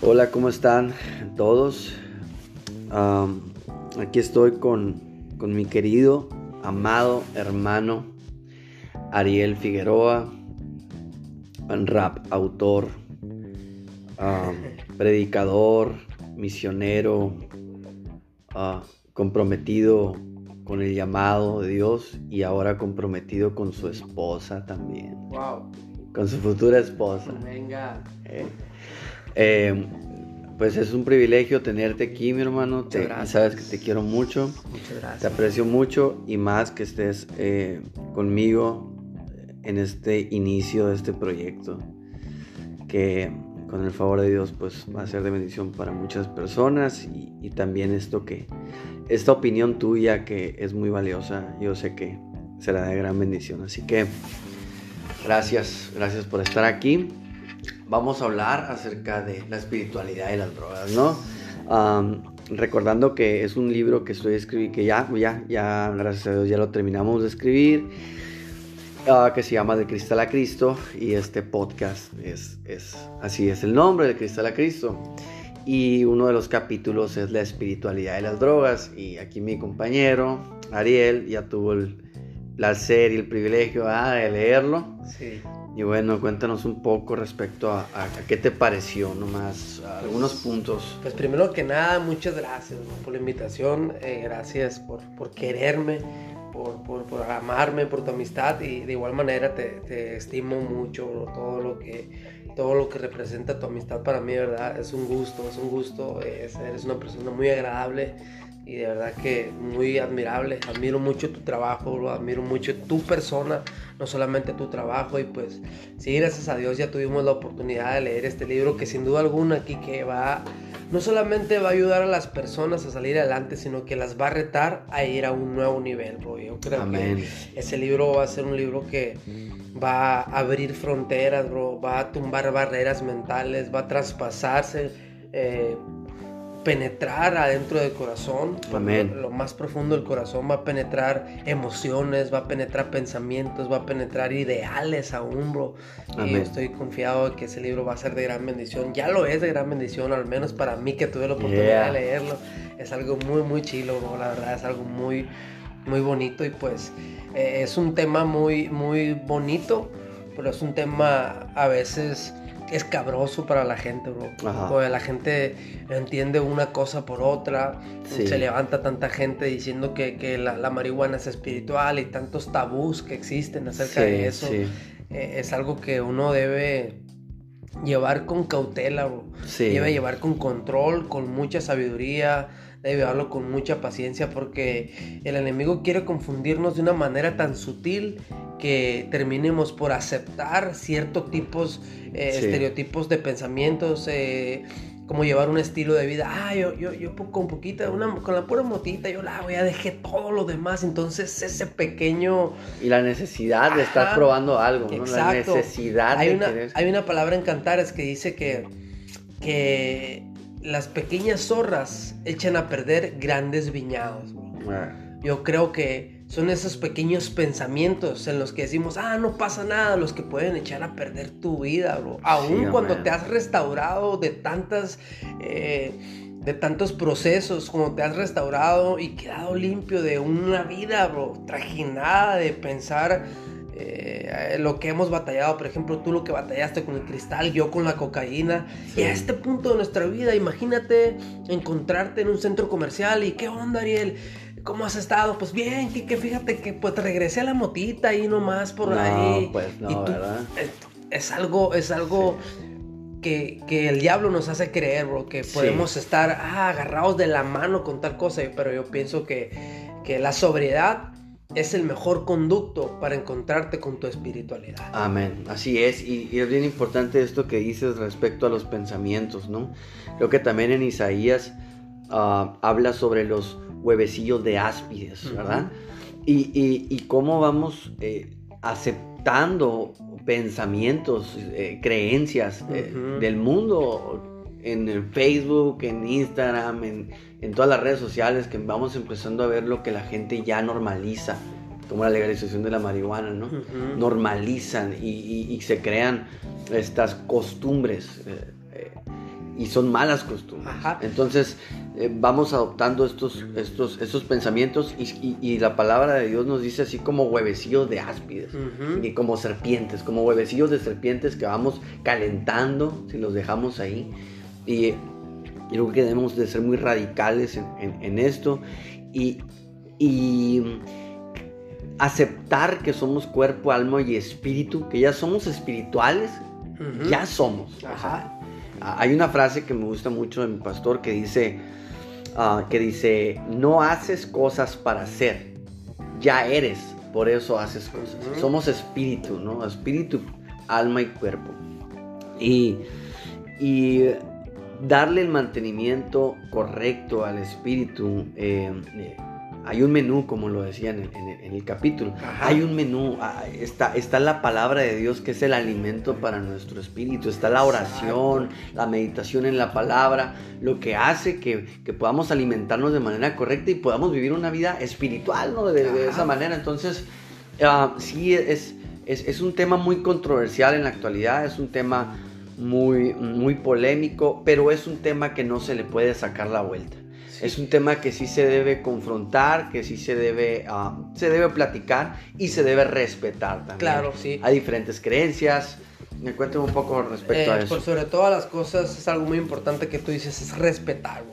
Hola, ¿cómo están todos? aquí estoy con, mi querido, amado hermano Ariel Figueroa, rap autor, predicador, misionero, ah, comprometido con el llamado de Dios y ahora comprometido con su esposa también. Wow. Con su futura esposa. Venga. Eh, eh, pues es un privilegio tenerte aquí, mi hermano. Te, sabes que te quiero mucho. Muchas gracias. Te aprecio mucho y más que estés eh, conmigo en este inicio de este proyecto. Que con el favor de Dios, pues va a ser de bendición para muchas personas y, y también esto que, esta opinión tuya que es muy valiosa, yo sé que será de gran bendición. Así que gracias, gracias por estar aquí vamos a hablar acerca de la espiritualidad y las drogas, ¿no? recordando que es un libro que estoy escribiendo, que ya, ya, ya, gracias a Dios, ya lo terminamos de escribir, ah, que se llama De Cristal a Cristo, y este podcast es, es, así es el nombre, De Cristal a Cristo. Y uno de los capítulos es la espiritualidad y las drogas, y aquí mi compañero, Ariel, ya tuvo el placer y el privilegio ah, de leerlo. Sí. Y bueno, cuéntanos un poco respecto a, qué te pareció, nomás, algunos puntos. Pues primero que nada, muchas gracias por la invitación, eh, gracias por, por quererme, por, por, por, amarme, por tu amistad y de igual manera te, te estimo mucho todo lo que todo lo que representa tu amistad para mí, ¿verdad? Es un gusto, es un gusto, eres una persona muy agradable y de verdad que muy admirable. Admiro mucho tu trabajo, admiro mucho tu persona, no solamente tu trabajo. Y pues sí, gracias a Dios ya tuvimos la oportunidad de leer este libro que sin duda alguna aquí que va, no solamente va a ayudar a las personas a salir adelante, sino que las va a retar a ir a un nuevo nivel, bro. Yo creo que ese libro va a ser un libro que va a abrir fronteras, bro, va a tumbar barreras mentales, va a traspasarse. Eh, penetrar adentro del corazón, Lo, más profundo del corazón, va a penetrar emociones, va a penetrar pensamientos, va a penetrar ideales aún, bro. Y estoy confiado de que ese libro va a ser de gran bendición. Ya lo es de gran bendición, al menos para mí que tuve la oportunidad de leerlo. Es algo muy, muy chilo, bro. La verdad es algo muy, muy bonito y pues eh, es un tema muy, muy bonito, pero es un tema a veces escabroso para la gente, bro. La gente entiende una cosa por otra. Se levanta tanta gente diciendo que, la, marihuana es espiritual y tantos tabús que existen acerca de eso. Eh, es algo que uno debe llevar con cautela, bro. Debe llevar con control, con mucha sabiduría. Debe llevarlo con mucha paciencia porque el enemigo quiere confundirnos de una manera tan sutil que terminemos por aceptar ciertos tipos, eh, estereotipos de pensamientos, eh, como llevar un estilo de vida. Ah, yo, yo, yo con poquita, una, con la pura motita, yo la voy a dejar todo lo demás. Entonces, ese pequeño. Y la necesidad de estar probando algo, ¿no? La necesidad hay de una, Hay una palabra en Cantares que dice que, que las pequeñas zorras echan a perder grandes viñados. Ah. Yo creo que son esos pequeños pensamientos en los que decimos, ah, no pasa nada, los que pueden echar a perder tu vida, bro. Aún cuando te has restaurado de tantas, eh, de tantos procesos, como te has restaurado y quedado limpio de una vida, bro, trajinada de pensar eh, lo que hemos batallado, por ejemplo, tú lo que batallaste con el cristal, yo con la cocaína. Y a este punto de nuestra vida, imagínate encontrarte en un centro comercial y qué onda, Ariel ¿Cómo has estado? Pues bien, que, fíjate que pues regresé a la motita ahí nomás por no, ahí. Pues no, ¿verdad? Es, algo, es algo que, el diablo nos hace creer, bro, que podemos estar ah, agarrados de la mano con tal cosa, pero yo pienso que, que la sobriedad es el mejor conducto para encontrarte con tu espiritualidad. Amén, así es, y, es bien importante esto que dices respecto a los pensamientos, ¿no? Creo que también en Isaías ah, habla sobre los huevecillos de áspides, ¿verdad? y, cómo vamos eh, aceptando pensamientos, eh, creencias eh, del mundo en Facebook, en Instagram, en, todas las redes sociales, que vamos empezando a ver lo que la gente ya normaliza, como la legalización de la marihuana, ¿no? Normalizan y, se crean estas costumbres. y son malas costumbres. Entonces eh, vamos adoptando estos, estos, estos pensamientos y, la palabra de Dios nos dice así como huevecillos de áspides y como serpientes, como huevecillos de serpientes que vamos calentando si los dejamos ahí. Y creo que debemos de ser muy radicales en, esto y, y aceptar que somos cuerpo, alma y espíritu, que ya somos espirituales, ya somos. hay una frase que me gusta mucho de mi pastor que dice, ah, que dice, no haces cosas para ser, ya eres, por eso haces cosas. Somos espíritu, ¿no? Espíritu, alma y cuerpo. Y, y darle el mantenimiento correcto al espíritu. Eh, eh, hay un menú, como lo decía en el, capítulo. Hay un menú, ah, está, está la palabra de Dios que es el alimento para nuestro espíritu. Está la oración, la meditación en la palabra, lo que hace que, podamos alimentarnos de manera correcta y podamos vivir una vida espiritual ¿no? de, esa manera. Entonces, uh, sí, es, es, es un tema muy controversial en la actualidad, es un tema muy, muy polémico, pero es un tema que no se le puede sacar la vuelta. Es un tema que sí se debe confrontar, que sí se debe, ah, se debe platicar y se debe respetar también. Claro, sí. Hay diferentes creencias. Me cuento un poco respecto a eh, eso. Por sobre todas las cosas, es algo muy importante que tú dices, es respetarlo.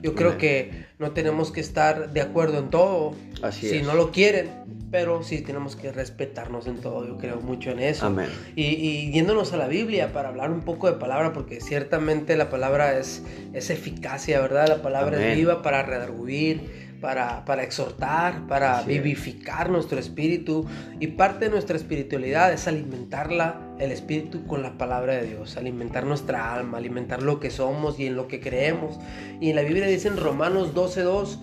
Yo creo que no tenemos que estar de acuerdo en todo. Así si no lo quieren, pero sí tenemos que respetarnos en todo, yo creo mucho en eso. Amén. Y, yéndonos a la Biblia para hablar un poco de palabra, porque ciertamente la palabra es, es eficacia, ¿verdad? La palabra es viva para redarguir, para, para exhortar, para vivificar nuestro espíritu. Y parte de nuestra espiritualidad es alimentarla, el espíritu, con la palabra de Dios, alimentar nuestra alma, alimentar lo que somos y en lo que creemos. Y en la Biblia dice en Romanos 12.2,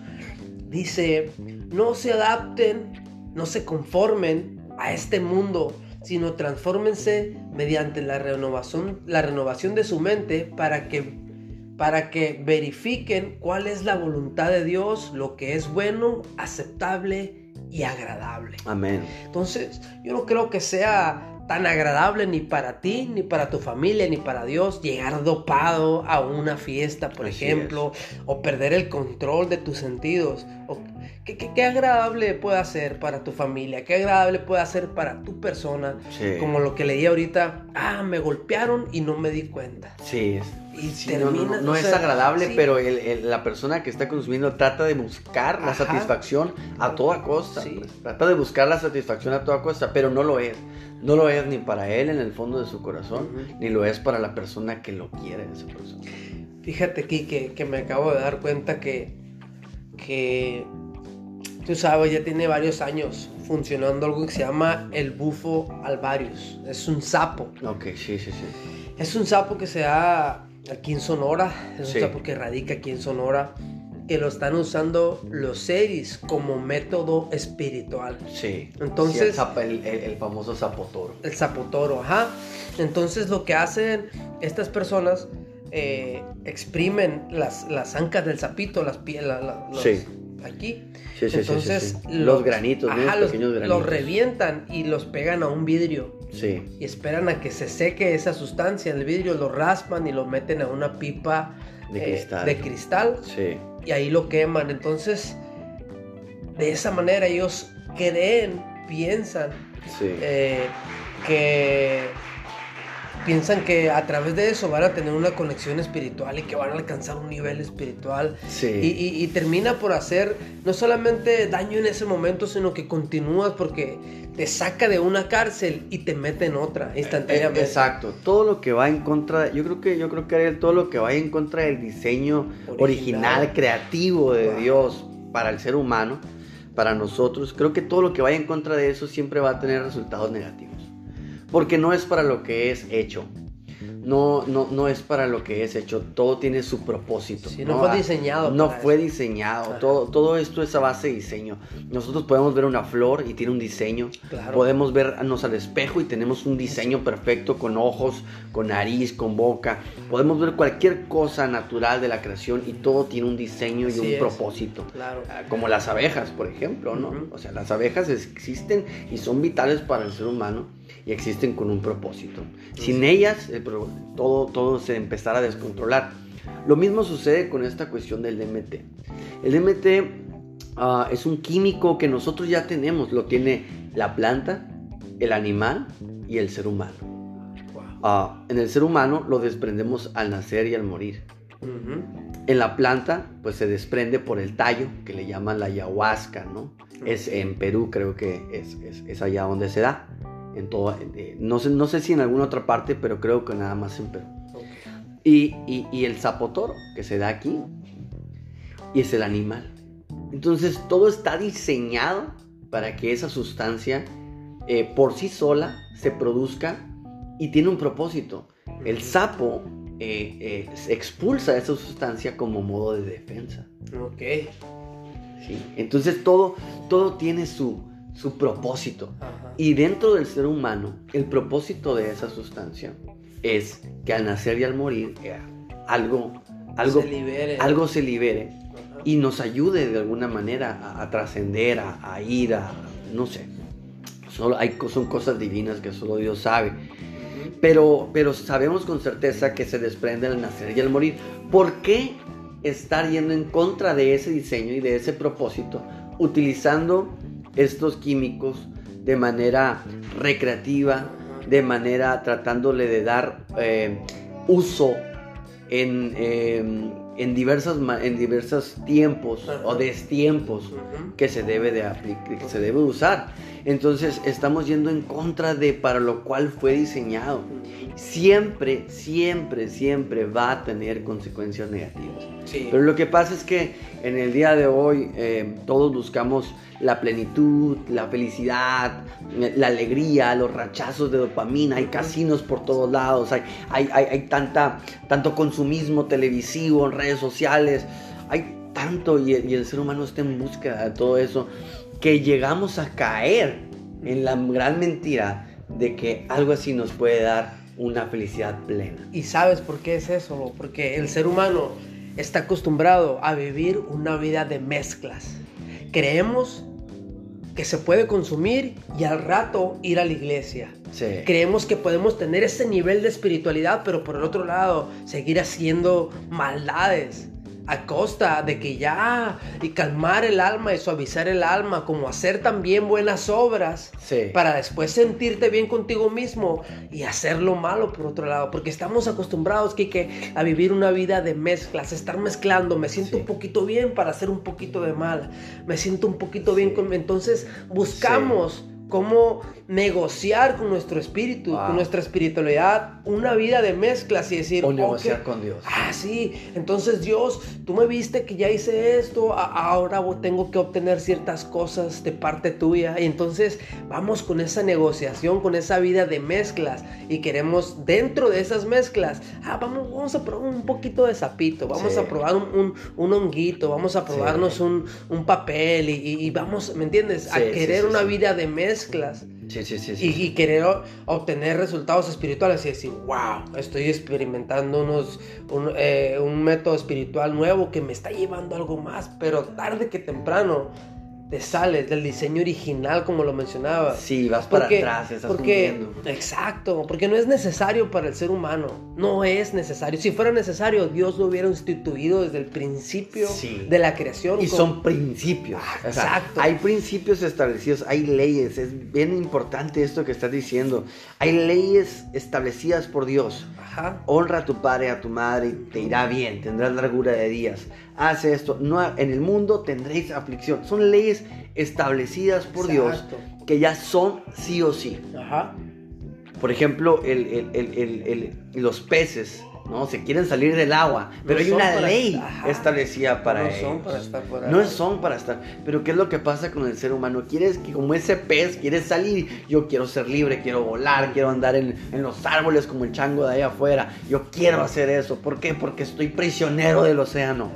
dice, no se adapten no se conformen a este mundo, sino transfórmense mediante la renovación, la renovación de su mente para que, para que verifiquen cuál es la voluntad de Dios, lo que es bueno, aceptable y agradable. Amén. Entonces, yo no creo que sea tan agradable ni para ti, ni para tu familia, ni para Dios llegar dopado a una fiesta, por ejemplo, o perder el control de tus sentidos. O, ¿qué, agradable puede ser para tu familia? ¿Qué agradable puede ser para tu persona? Como lo que leí ahorita, ah, me golpearon y no me di cuenta. Sí, y termina, no, es agradable, pero la persona que está consumiendo trata de buscar la satisfacción a toda costa. Pues. trata de buscar la satisfacción a toda costa, pero no lo es. No lo es ni para él en el fondo de su corazón, ni lo es para la persona que lo quiere esa persona. Fíjate aquí que, me acabo de dar cuenta que, que, tú sabes, ya tiene varios años funcionando algo que se llama el bufo alvarius. Es un sapo. Ok, sí, sí, sí. Es un sapo que se da aquí en Sonora. Es un sapo que radica aquí en Sonora que lo están usando los seris como método espiritual. Sí. Entonces. el, famoso zapotoro. El zapotoro, ajá. Entonces lo que hacen estas personas eh, exprimen las, las ancas del sapito, las pieles, sí. Aquí. Sí, sí, Entonces, los, granitos, ajá, los, pequeños granitos. Los revientan y los pegan a un vidrio. Sí. Y esperan a que se seque esa sustancia el vidrio, lo raspan y lo meten a una pipa de eh, cristal. De cristal. Sí y ahí lo queman. Entonces, de esa manera ellos creen, piensan eh, que piensan que a través de eso van a tener una conexión espiritual y que van a alcanzar un nivel espiritual. Y, termina por hacer no solamente daño en ese momento, sino que continúas porque te saca de una cárcel y te mete en otra instantáneamente. Exacto, todo lo que va en contra, yo creo que yo creo que todo lo que va en contra del diseño original, creativo de Dios para el ser humano, para nosotros, creo que todo lo que vaya en contra de eso siempre va a tener resultados negativos. Porque no es para lo que es hecho. No, no, no es para lo que es hecho, todo tiene su propósito. no, fue diseñado. No fue diseñado, todo, todo esto es a base de diseño. Nosotros podemos ver una flor y tiene un diseño, podemos vernos al espejo y tenemos un diseño perfecto con ojos, con nariz, con boca, podemos ver cualquier cosa natural de la creación y todo tiene un diseño y un propósito. Ah, como las abejas, por ejemplo, ¿no? O sea, las abejas existen y son vitales para el ser humano y existen con un propósito. Sin ellas, todo, todo se empezara a descontrolar. Lo mismo sucede con esta cuestión del DMT. El DMT ah, es un químico que nosotros ya tenemos, lo tiene la planta, el animal y el ser humano. Ah, en el ser humano lo desprendemos al nacer y al morir. En la planta, pues se desprende por el tallo, que le llaman la ayahuasca, ¿no? Es en Perú, creo que es, es, allá donde se da. En todo, eh, no, sé, no sé si en alguna otra parte, pero creo que nada más en Perú. Y, y, el zapotoro, que se da aquí, y es el animal. Entonces todo está diseñado para que esa sustancia eh, por sí sola se produzca y tiene un propósito. El sapo eh, eh, expulsa esa sustancia como modo de defensa. Ok. ¿Sí? Entonces todo, todo tiene su, su propósito. Y dentro del ser humano, el propósito de esa sustancia es que al nacer y al morir, eh, algo, algo, se libere. algo se libere y nos ayude de alguna manera a, trascender, a, ir a, no sé. Solo hay, son cosas divinas que solo Dios sabe. Pero, pero sabemos con certeza que se desprende al nacer y al morir. ¿Por qué estar yendo en contra de ese diseño y de ese propósito, utilizando estos químicos de manera recreativa, de manera tratándole de dar eh, uso en, em, en, diversas, en diversos tiempos o destiempos que se debe de aplicar, que se debe usar. Entonces estamos yendo en contra de para lo cual fue diseñado. Siempre, siempre, siempre va a tener consecuencias negativas. Pero lo que pasa es que en el día de hoy eh, todos buscamos la plenitud, la felicidad, la alegría, los rachazos de dopamina, hay casinos por todos lados, hay, hay, hay, tanta, tanto consumismo televisivo, en redes sociales, hay tanto y, y el ser humano está en búsqueda de todo eso que llegamos a caer en la gran mentira de que algo así nos puede dar una felicidad plena. ¿Y sabes por qué es eso? Porque el ser humano está acostumbrado a vivir una vida de mezclas. Creemos que se puede consumir y al rato ir a la iglesia. Creemos que podemos tener ese nivel de espiritualidad, pero por el otro lado seguir haciendo maldades a costa de que ya y calmar el alma y suavizar el alma, como hacer también buenas obras para después sentirte bien contigo mismo y hacer lo malo por otro lado, porque estamos acostumbrados, Kike, a vivir una vida de mezclas, estar mezclando, me siento un poquito bien para hacer un poquito de mal, me siento un poquito bien con... Entonces buscamos cómo negociar con nuestro espíritu, con nuestra espiritualidad, una vida de mezclas y decir, o negociar con Dios. Ah, sí, entonces Dios, tú me viste que ya hice esto, ahora tengo que obtener ciertas cosas de parte tuya y entonces vamos con esa negociación, con esa vida de mezclas y queremos dentro de esas mezclas, ah, vamos, vamos a probar un poquito de sapito, vamos a probar un, un, honguito, vamos a probarnos un, papel y, vamos, ¿me entiendes? A querer una vida de mezclas. Sí, sí, sí, y, querer obtener resultados espirituales y decir, wow, estoy experimentando unos, un, eh, un método espiritual nuevo que me está llevando a algo más, pero tarde que temprano te sales del diseño original, como lo mencionaba. Sí, vas para atrás, estás porque, Exacto, porque no es necesario para el ser humano. No es necesario. Si fuera necesario, Dios lo hubiera instituido desde el principio de la creación. Y son principios. Ah, exacto. hay principios establecidos, hay leyes. Es bien importante esto que estás diciendo. Hay leyes establecidas por Dios. Ajá. Honra a tu padre, a tu madre, y te irá bien, tendrás largura de días hace esto. No, en el mundo tendréis aflicción. Son leyes establecidas por Dios que ya son sí o sí. Por ejemplo, los peces ¿no? Se quieren salir del agua, pero hay una ley establecida para no Son para estar no son para estar. Pero ¿qué es lo que pasa con el ser humano? Quieres que como ese pez, quieres salir. Yo quiero ser libre, quiero volar, quiero andar en, los árboles como el chango de ahí afuera. Yo quiero hacer eso. ¿Por qué? Porque estoy prisionero del océano.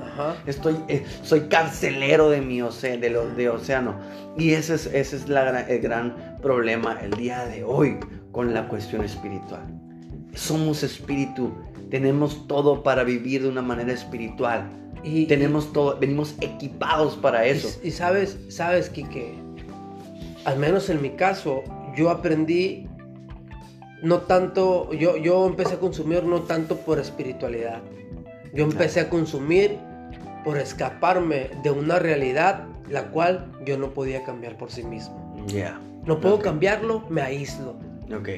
Estoy, eh, soy carcelero de mi océano, de, lo, de océano. Y ese es, ese es la, el gran problema el día de hoy con la cuestión espiritual. Somos espíritu tenemos todo para vivir de una manera espiritual. Y tenemos todo, venimos equipados para eso. Y, sabes, sabes, que al menos en mi caso, yo aprendí no tanto, yo, yo empecé a consumir no tanto por espiritualidad. Yo empecé a consumir por escaparme de una realidad la cual yo no podía cambiar por sí mismo. Ya. No puedo Ok. cambiarlo, me aíslo.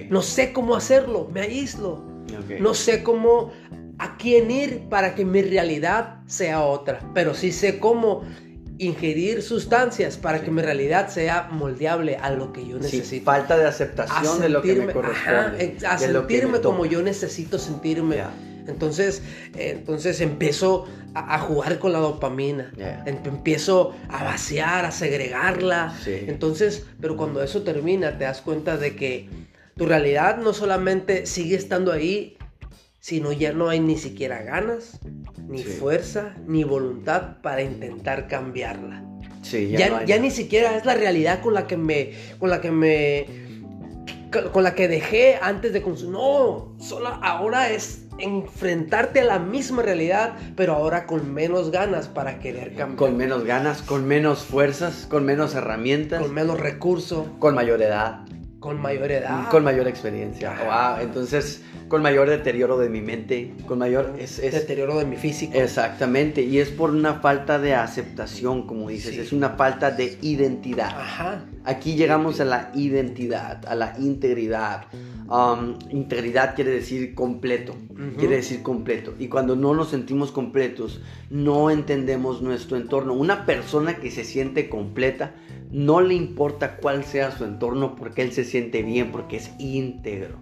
No sé cómo hacerlo, me aíslo. ok. No sé cómo a quién ir para que mi realidad sea otra, pero sí sé cómo ingerir sustancias para que mi realidad sea moldeable a lo que yo Sí, necesito. falta de aceptación de lo que me sentirme- corresponde. ajá, a me sentirme como yo necesito sentirme. Entonces, eh, entonces empiezo a, a jugar con la dopamina. Ya. Em- Empiezo a vaciar, a segregarla. Sí. Entonces, pero cuando eso termina, te das cuenta de que tu realidad no solamente sigue estando ahí, sino ya no hay ni siquiera ganas, ni Sí. fuerza, ni voluntad para intentar cambiarla. Sí, Ya, no hay ya ni siquiera es la realidad con la que me. con la que me. con la que dejé antes de consumir. No, solo ahora es enfrentarte a la misma realidad, pero ahora con menos ganas para querer cambiar. Con menos ganas, con menos fuerzas, con menos herramientas, con menos recursos, con mayor edad, con mayor edad. con mayor experiencia. Wow, entonces, con mayor deterioro de mi mente, con mayor... Es, es- deterioro de mi físico. exactamente, y es por una falta de aceptación, como dices, Sí. es una falta de identidad. Ajá. Aquí llegamos a la identidad, a la integridad. Um, integridad quiere decir completo, quiere decir completo. Y cuando no nos sentimos completos, no entendemos nuestro entorno. Una persona que se siente completa, no le importa cuál sea su entorno porque él se siente bien, porque es íntegro.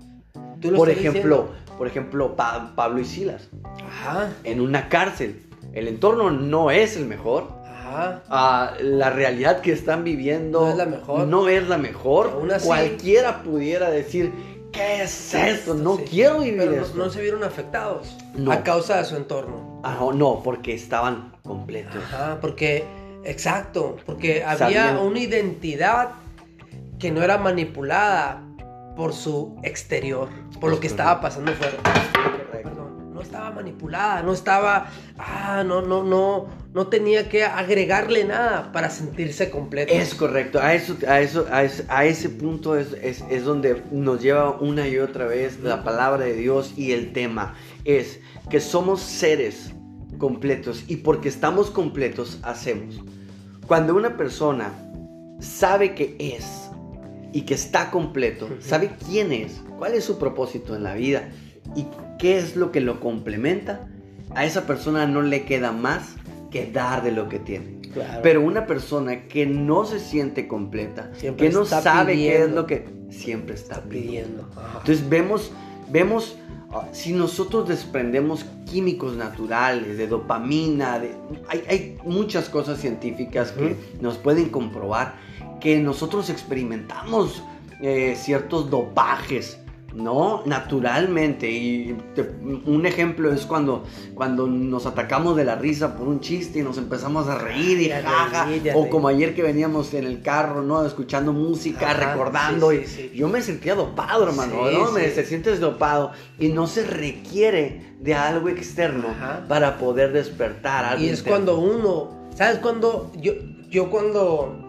¿Tú lo Por ejemplo, por ejemplo, Pa- Pablo y Silas? Ajá. en una cárcel. El entorno no es el mejor, Ajá. La realidad que están viviendo No es la mejor. no es la mejor. Así- Cualquiera pudiera decir, ¿qué es esto? No Sí. quiero vivir Pero no- esto. no, se vieron afectados No. a causa de su entorno. Ah, no, porque estaban completos. Ajá, porque, exacto, porque había Sabían. una identidad que no era manipulada por su exterior, por lo que Es estaba pasando fuera. Perdón, no estaba manipulada, no estaba, ah, no, no, no, no tenía que agregarle nada para sentirse completo. Es correcto, a eso, a eso, a ese, a ese punto es, es, es donde nos lleva una y otra vez la palabra de Dios y el tema es que somos seres completos y porque estamos completos hacemos. Cuando una persona sabe que es y que está completo, sabe quién es, cuál es su propósito en la vida y qué es lo que lo complementa, a esa persona no le queda más que dar de lo que tiene. Claro. Pero una persona que no se siente completa, Siempre que no sabe qué es lo que siempre está está pidiendo. Entonces vemos, vemos, ah, si nosotros desprendemos químicos naturales, de dopamina, de, hay, hay muchas cosas científicas que nos pueden comprobar que nosotros experimentamos eh, ciertos dopajes. ¿No? Naturalmente. Y te- un ejemplo es cuando, cuando nos atacamos de la risa por un chiste y nos empezamos a reír y Ya jaja. O como ayer que veníamos en el carro, ¿no? Escuchando música, Ajá, recordando. sí, y sí. Yo me sentía dopado, hermano, ¿no? Me, te sientes dopado y no se requiere de algo externo Ajá. para poder despertar algo Y es interno. cuando uno, ¿sabes? Cuando yo, yo cuando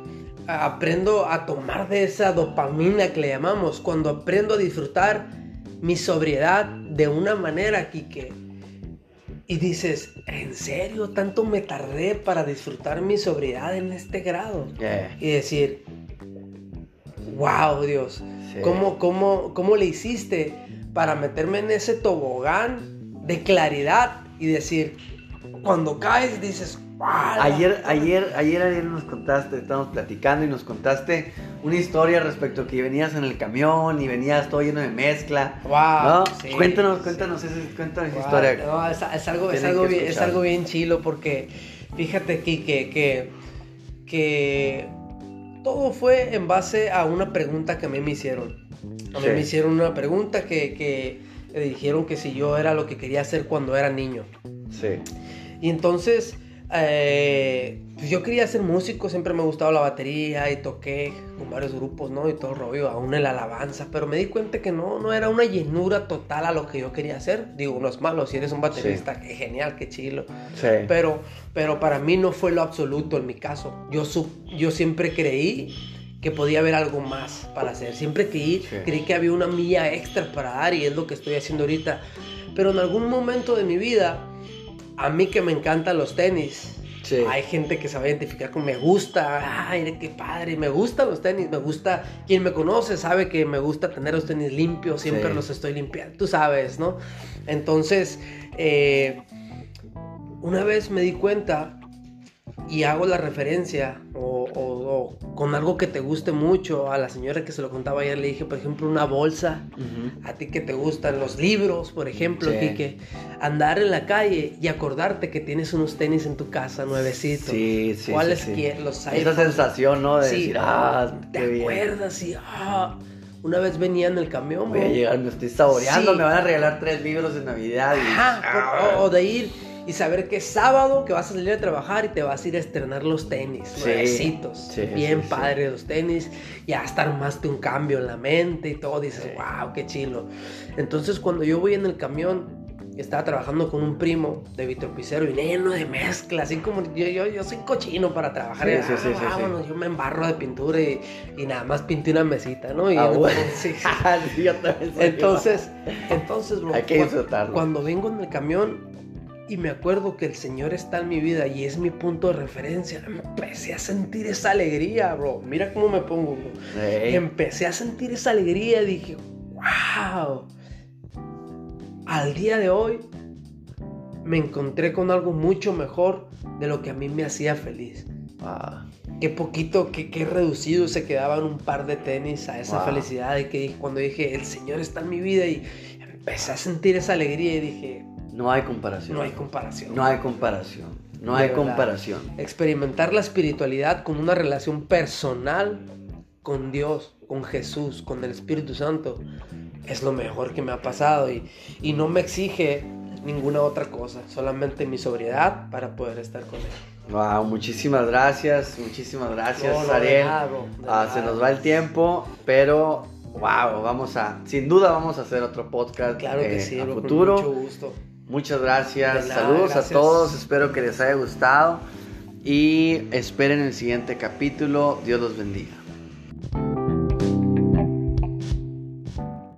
aprendo a tomar de esa dopamina que le llamamos, cuando aprendo a disfrutar mi sobriedad de una manera, Kike, y dices, ¿en serio tanto me tardé para disfrutar mi sobriedad en este grado? Yeah, Y decir, wow, Dios, sí. ¿Cómo, cómo, cómo le hiciste para meterme en ese tobogán de claridad y decir, cuando caes dices, "¡Wow! Ayer, ayer, ayer, ayer nos contaste, estábamos platicando y nos contaste una historia respecto a que venías en el camión y venías todo lleno de mezcla. Wow, ¿no? sí, cuéntanos, sí. cuéntanos, esa, cuéntanos esa historia. no, es, es algo, es, algo bien, es algo bien chilo porque fíjate aquí que, que, que todo fue en base a una pregunta que a mí me hicieron. A mí Sí. me hicieron una pregunta que, que me dijeron que si yo era lo que quería hacer cuando era niño. Sí. Y entonces, eh, pues yo quería ser músico, siempre me gustaba la batería y toqué con varios grupos, ¿no? Y todo el rollo, aún en la alabanza, pero me di cuenta que no, no era una llenura total a lo que yo quería hacer. Digo, no es malo, si eres un baterista, qué genial, qué chilo. Sí. Pero, pero para mí no fue lo absoluto en mi caso. Yo, su- yo siempre creí que podía haber algo más para hacer. Siempre creí, Sí. creí que había una milla extra para dar y es lo que estoy haciendo ahorita. Pero en algún momento de mi vida, a mí que me encantan los tenis, Sí. hay gente que se va a identificar con me gusta, ay, qué padre, me gustan los tenis, me gusta, quien me conoce sabe que me gusta tener los tenis limpios, siempre Sí. los estoy limpiando, tú sabes, ¿no? Entonces, eh, una vez me di cuenta y hago la referencia o, o- o con algo que te guste mucho a la señora que se lo contaba ayer, le dije, por ejemplo, una bolsa, a ti que te gustan los libros, por ejemplo, Sí. Quique, andar en la calle y acordarte que tienes unos tenis en tu casa nuevecitos. Sí, sí. ¿Cuáles sí, los Esa iPhones? sensación, ¿no? De Sí, decir, ah, ¿Te qué bien. acuerdas? Y, ah, una vez venía en el camión, Voy a llegar, me estoy saboreando, me van a regalar tres libros de Navidad. Y... Ajá, Ah. o de ir y saber que es sábado que vas a salir a trabajar y te vas a ir a estrenar los tenis, Sí, nuevecitos, sí, bien sí, sí. padre los tenis, ya hasta armaste un cambio en la mente y todo, dices, wow, qué chilo. Entonces cuando yo voy en el camión, estaba trabajando con un primo de vitropicero y lleno de mezcla, así como yo, yo, yo soy cochino para trabajar, Sí, sí, ah, sí, sí. vámonos, yo me embarro de pintura y, y nada más pinté una mesita, ¿no? Y Ah, bueno. sí, sí. Sí, yo también soy Entonces, entonces, Hay que cu- disfrutarlo. Cuando vengo en el camión y me acuerdo que el Señor está en mi vida y es mi punto de referencia, empecé a sentir esa alegría, bro. Mira cómo me pongo, bro. Ey, Empecé a sentir esa alegría y dije, wow. Al día de hoy me encontré con algo mucho mejor de lo que a mí me hacía feliz. ah, Qué poquito, qué, qué reducido se quedaban un par de tenis a esa Wow. felicidad de que cuando dije, el Señor está en mi vida y empecé a sentir esa alegría y dije, no hay comparación. no hay comparación. No hay comparación. No hay comparación. Experimentar la espiritualidad con una relación personal con Dios, con Jesús, con el Espíritu Santo, es lo mejor que me ha pasado y, y no me exige ninguna otra cosa, solamente mi sobriedad para poder estar con Él. Wow, muchísimas gracias, muchísimas gracias, No, no, de Ariel. nada, bro, de Ah, se nos va el tiempo, pero wow, vamos a, sin duda vamos a hacer otro podcast Claro que eh, sí, a bro, con futuro. mucho gusto. Muchas gracias, nada, saludos a todos, espero que les haya gustado y esperen el siguiente capítulo. Dios los bendiga.